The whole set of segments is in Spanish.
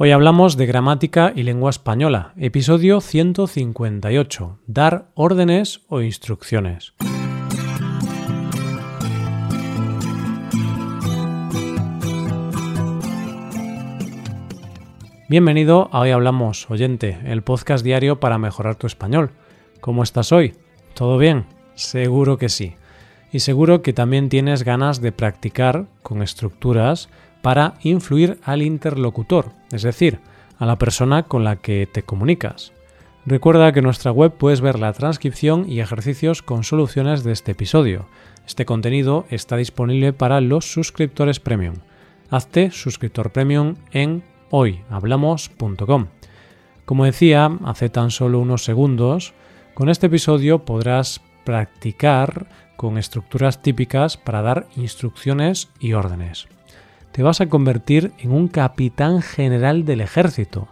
Hoy hablamos de gramática y lengua española, episodio 158, dar órdenes o instrucciones. Bienvenido a Hoy Hablamos, oyente, el podcast diario para mejorar tu español. ¿Cómo estás hoy? ¿Todo bien? Seguro que sí. Y seguro que también tienes ganas de practicar con estructuras para influir al interlocutor, es decir, a la persona con la que te comunicas. Recuerda que en nuestra web puedes ver la transcripción y ejercicios con soluciones de este episodio. Este contenido está disponible para los suscriptores premium. Hazte suscriptor premium en hoyhablamos.com. Como decía hace tan solo unos segundos, con este episodio podrás practicar con estructuras típicas para dar instrucciones y órdenes te vas a convertir en un capitán general del ejército,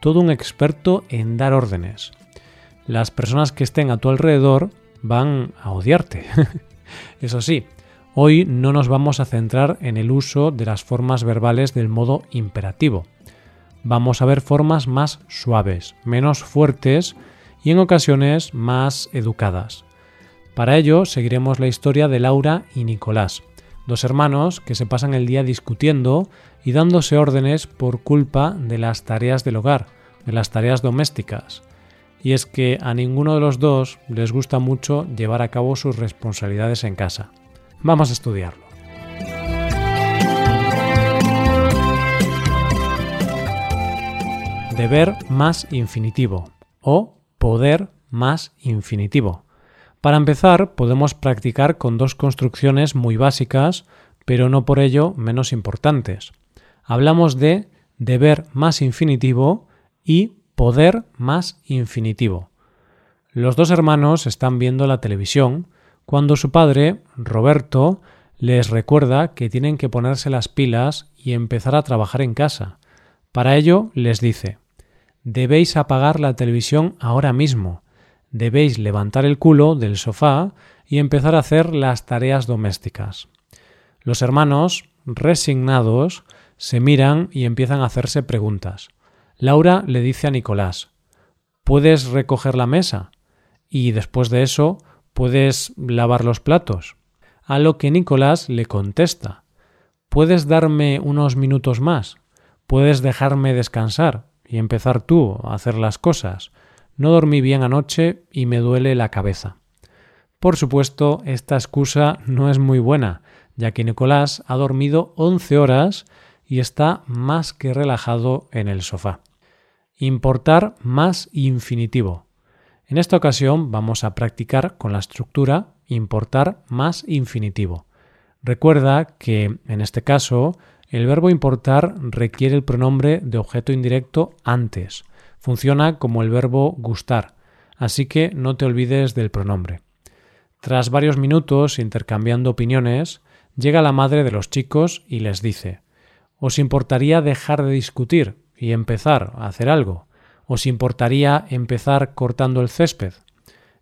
todo un experto en dar órdenes. Las personas que estén a tu alrededor van a odiarte. Eso sí, hoy no nos vamos a centrar en el uso de las formas verbales del modo imperativo. Vamos a ver formas más suaves, menos fuertes y en ocasiones más educadas. Para ello seguiremos la historia de Laura y Nicolás, Dos hermanos que se pasan el día discutiendo y dándose órdenes por culpa de las tareas del hogar, de las tareas domésticas. Y es que a ninguno de los dos les gusta mucho llevar a cabo sus responsabilidades en casa. Vamos a estudiarlo. Deber más infinitivo o poder más infinitivo. Para empezar, podemos practicar con dos construcciones muy básicas, pero no por ello menos importantes. Hablamos de deber más infinitivo y poder más infinitivo. Los dos hermanos están viendo la televisión cuando su padre, Roberto, les recuerda que tienen que ponerse las pilas y empezar a trabajar en casa. Para ello les dice Debéis apagar la televisión ahora mismo debéis levantar el culo del sofá y empezar a hacer las tareas domésticas. Los hermanos, resignados, se miran y empiezan a hacerse preguntas. Laura le dice a Nicolás ¿Puedes recoger la mesa? Y después de eso, ¿puedes lavar los platos? A lo que Nicolás le contesta ¿Puedes darme unos minutos más? ¿Puedes dejarme descansar y empezar tú a hacer las cosas? No dormí bien anoche y me duele la cabeza. Por supuesto, esta excusa no es muy buena, ya que Nicolás ha dormido 11 horas y está más que relajado en el sofá. Importar más infinitivo. En esta ocasión vamos a practicar con la estructura importar más infinitivo. Recuerda que, en este caso, el verbo importar requiere el pronombre de objeto indirecto antes, Funciona como el verbo gustar, así que no te olvides del pronombre. Tras varios minutos intercambiando opiniones, llega la madre de los chicos y les dice ¿Os importaría dejar de discutir y empezar a hacer algo? ¿Os importaría empezar cortando el césped?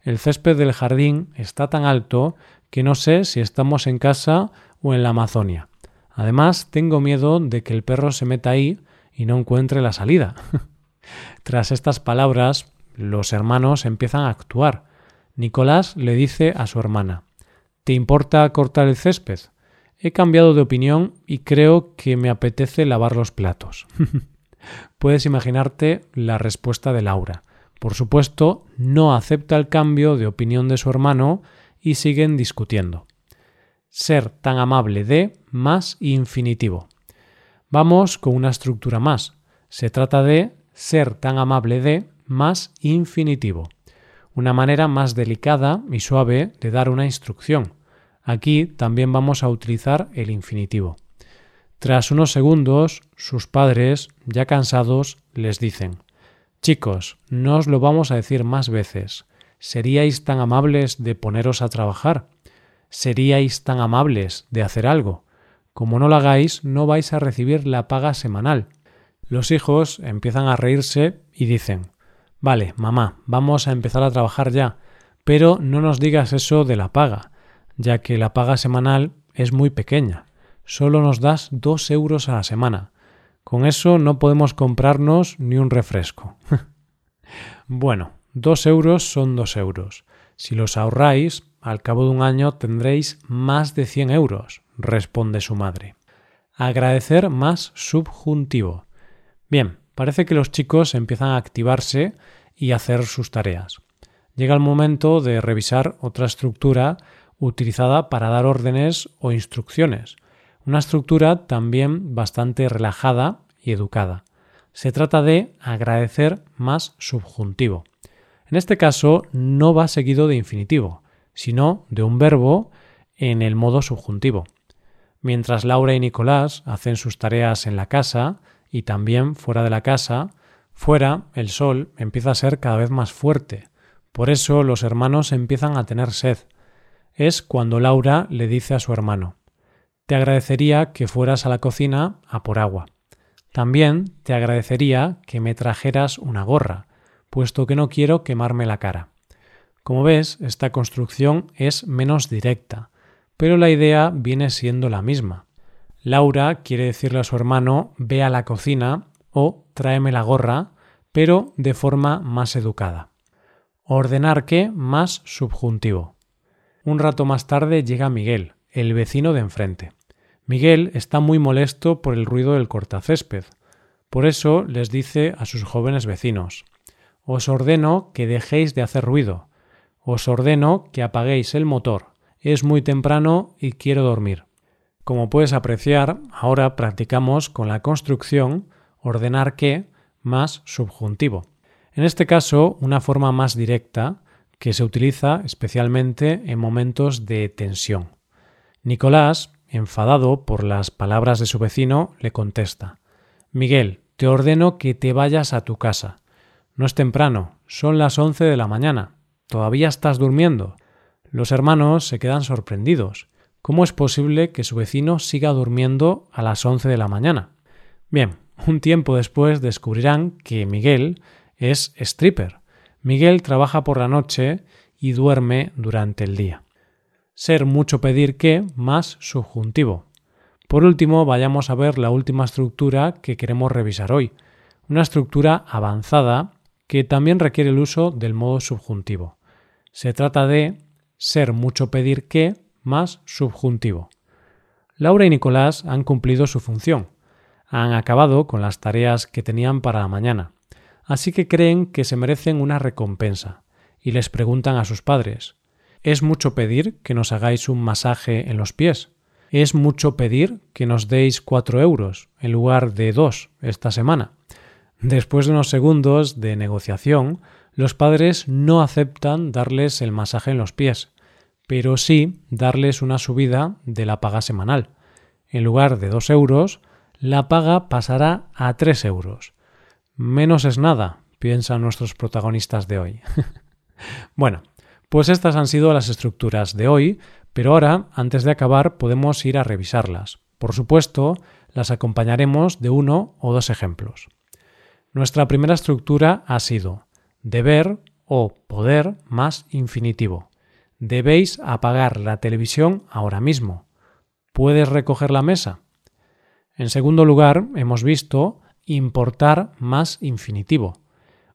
El césped del jardín está tan alto que no sé si estamos en casa o en la Amazonia. Además, tengo miedo de que el perro se meta ahí y no encuentre la salida. Tras estas palabras, los hermanos empiezan a actuar. Nicolás le dice a su hermana ¿Te importa cortar el césped? He cambiado de opinión y creo que me apetece lavar los platos. Puedes imaginarte la respuesta de Laura. Por supuesto, no acepta el cambio de opinión de su hermano y siguen discutiendo. Ser tan amable de más infinitivo. Vamos con una estructura más. Se trata de ser tan amable de más infinitivo, una manera más delicada y suave de dar una instrucción. Aquí también vamos a utilizar el infinitivo. Tras unos segundos, sus padres, ya cansados, les dicen Chicos, no os lo vamos a decir más veces. ¿Seríais tan amables de poneros a trabajar? ¿Seríais tan amables de hacer algo? Como no lo hagáis, no vais a recibir la paga semanal. Los hijos empiezan a reírse y dicen Vale, mamá, vamos a empezar a trabajar ya, pero no nos digas eso de la paga, ya que la paga semanal es muy pequeña. Solo nos das dos euros a la semana. Con eso no podemos comprarnos ni un refresco. bueno, dos euros son dos euros. Si los ahorráis, al cabo de un año tendréis más de 100 euros, responde su madre. Agradecer más subjuntivo. Bien, parece que los chicos empiezan a activarse y hacer sus tareas. Llega el momento de revisar otra estructura utilizada para dar órdenes o instrucciones. Una estructura también bastante relajada y educada. Se trata de agradecer más subjuntivo. En este caso no va seguido de infinitivo, sino de un verbo en el modo subjuntivo. Mientras Laura y Nicolás hacen sus tareas en la casa y también fuera de la casa, fuera el sol empieza a ser cada vez más fuerte. Por eso los hermanos empiezan a tener sed. Es cuando Laura le dice a su hermano Te agradecería que fueras a la cocina a por agua. También te agradecería que me trajeras una gorra, puesto que no quiero quemarme la cara. Como ves, esta construcción es menos directa, pero la idea viene siendo la misma. Laura quiere decirle a su hermano ve a la cocina o tráeme la gorra, pero de forma más educada. Ordenar qué más subjuntivo. Un rato más tarde llega Miguel, el vecino de enfrente. Miguel está muy molesto por el ruido del cortacésped. Por eso les dice a sus jóvenes vecinos Os ordeno que dejéis de hacer ruido. Os ordeno que apaguéis el motor. Es muy temprano y quiero dormir. Como puedes apreciar, ahora practicamos con la construcción ordenar que más subjuntivo. En este caso, una forma más directa que se utiliza especialmente en momentos de tensión. Nicolás enfadado por las palabras de su vecino, le contesta Miguel, te ordeno que te vayas a tu casa. No es temprano, son las once de la mañana. ¿Todavía estás durmiendo? Los hermanos se quedan sorprendidos. ¿Cómo es posible que su vecino siga durmiendo a las once de la mañana? Bien, un tiempo después descubrirán que Miguel es stripper. Miguel trabaja por la noche y duerme durante el día ser mucho pedir que más subjuntivo. Por último, vayamos a ver la última estructura que queremos revisar hoy, una estructura avanzada que también requiere el uso del modo subjuntivo. Se trata de ser mucho pedir que más subjuntivo. Laura y Nicolás han cumplido su función, han acabado con las tareas que tenían para la mañana, así que creen que se merecen una recompensa y les preguntan a sus padres ¿Es mucho pedir que nos hagáis un masaje en los pies? ¿Es mucho pedir que nos deis cuatro euros en lugar de dos esta semana? Después de unos segundos de negociación, los padres no aceptan darles el masaje en los pies, pero sí darles una subida de la paga semanal. En lugar de dos euros, la paga pasará a tres euros. Menos es nada, piensan nuestros protagonistas de hoy. bueno, pues estas han sido las estructuras de hoy, pero ahora, antes de acabar, podemos ir a revisarlas. Por supuesto, las acompañaremos de uno o dos ejemplos. Nuestra primera estructura ha sido deber o poder más infinitivo. Debéis apagar la televisión ahora mismo. ¿Puedes recoger la mesa? En segundo lugar, hemos visto importar más infinitivo.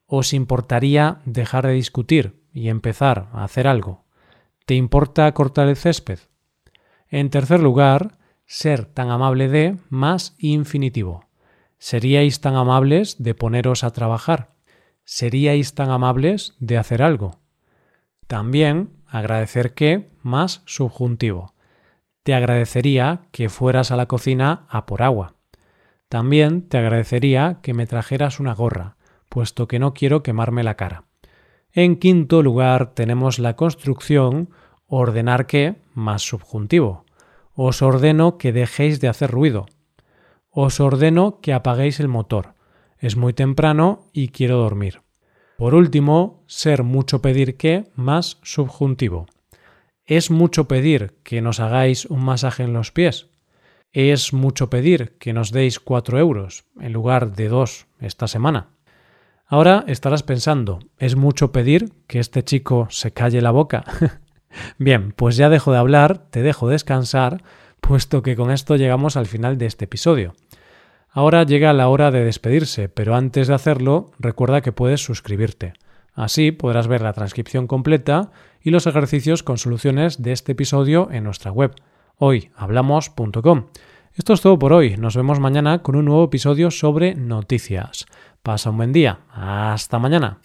¿Os importaría dejar de discutir? y empezar a hacer algo. ¿Te importa cortar el césped? En tercer lugar, ser tan amable de más infinitivo. ¿Seríais tan amables de poneros a trabajar? ¿Seríais tan amables de hacer algo? También agradecer que más subjuntivo. Te agradecería que fueras a la cocina a por agua. También te agradecería que me trajeras una gorra, puesto que no quiero quemarme la cara. En quinto lugar tenemos la construcción ordenar que más subjuntivo. Os ordeno que dejéis de hacer ruido. Os ordeno que apaguéis el motor. Es muy temprano y quiero dormir. Por último, ser mucho pedir que más subjuntivo. ¿Es mucho pedir que nos hagáis un masaje en los pies? ¿Es mucho pedir que nos deis cuatro euros en lugar de dos esta semana? Ahora estarás pensando, ¿es mucho pedir que este chico se calle la boca? Bien, pues ya dejo de hablar, te dejo descansar, puesto que con esto llegamos al final de este episodio. Ahora llega la hora de despedirse, pero antes de hacerlo, recuerda que puedes suscribirte. Así podrás ver la transcripción completa y los ejercicios con soluciones de este episodio en nuestra web, hoyhablamos.com. Esto es todo por hoy. Nos vemos mañana con un nuevo episodio sobre noticias. Pasa un buen día. Hasta mañana.